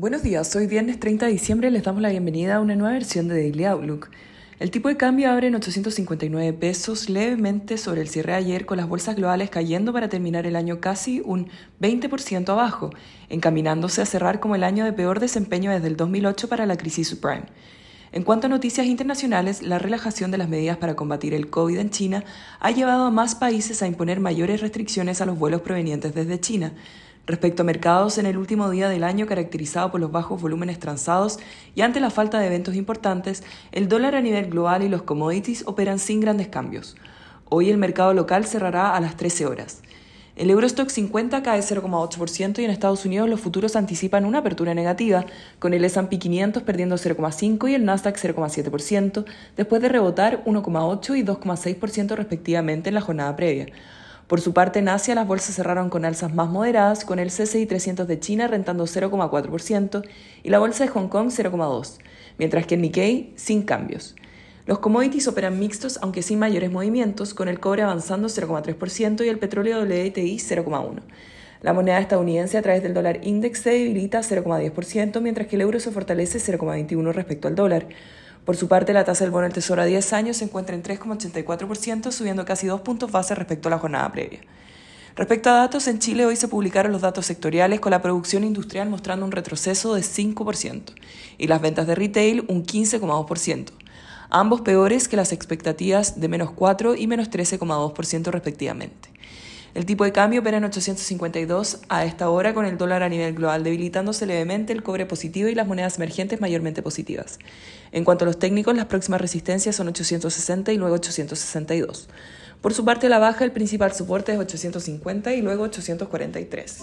Buenos días, hoy viernes 30 de diciembre les damos la bienvenida a una nueva versión de Daily Outlook. El tipo de cambio abre en 859 pesos, levemente sobre el cierre de ayer, con las bolsas globales cayendo para terminar el año casi un 20% abajo, encaminándose a cerrar como el año de peor desempeño desde el 2008 para la crisis subprime. En cuanto a noticias internacionales, la relajación de las medidas para combatir el COVID en China ha llevado a más países a imponer mayores restricciones a los vuelos provenientes desde China, Respecto a mercados, en el último día del año caracterizado por los bajos volúmenes transados y ante la falta de eventos importantes, el dólar a nivel global y los commodities operan sin grandes cambios. Hoy el mercado local cerrará a las 13 horas. El Eurostock 50 cae 0,8% y en Estados Unidos los futuros anticipan una apertura negativa, con el S&P 500 perdiendo 0,5 y el Nasdaq 0,7%, después de rebotar 1,8 y 2,6% respectivamente en la jornada previa. Por su parte, en Asia las bolsas cerraron con alzas más moderadas, con el CCI 300 de China rentando 0,4% y la bolsa de Hong Kong 0,2%, mientras que en Nikkei sin cambios. Los commodities operan mixtos, aunque sin mayores movimientos, con el cobre avanzando 0,3% y el petróleo WTI 0,1%. La moneda estadounidense a través del dólar index se debilita 0,10%, mientras que el euro se fortalece 0,21% respecto al dólar. Por su parte, la tasa del bono del Tesoro a 10 años se encuentra en 3,84%, subiendo casi dos puntos base respecto a la jornada previa. Respecto a datos, en Chile hoy se publicaron los datos sectoriales con la producción industrial mostrando un retroceso de 5% y las ventas de retail un 15,2%, ambos peores que las expectativas de menos 4 y menos 13,2% respectivamente. El tipo de cambio opera en 852 a esta hora con el dólar a nivel global debilitándose levemente, el cobre positivo y las monedas emergentes mayormente positivas. En cuanto a los técnicos, las próximas resistencias son 860 y luego 862. Por su parte, la baja, el principal soporte es 850 y luego 843.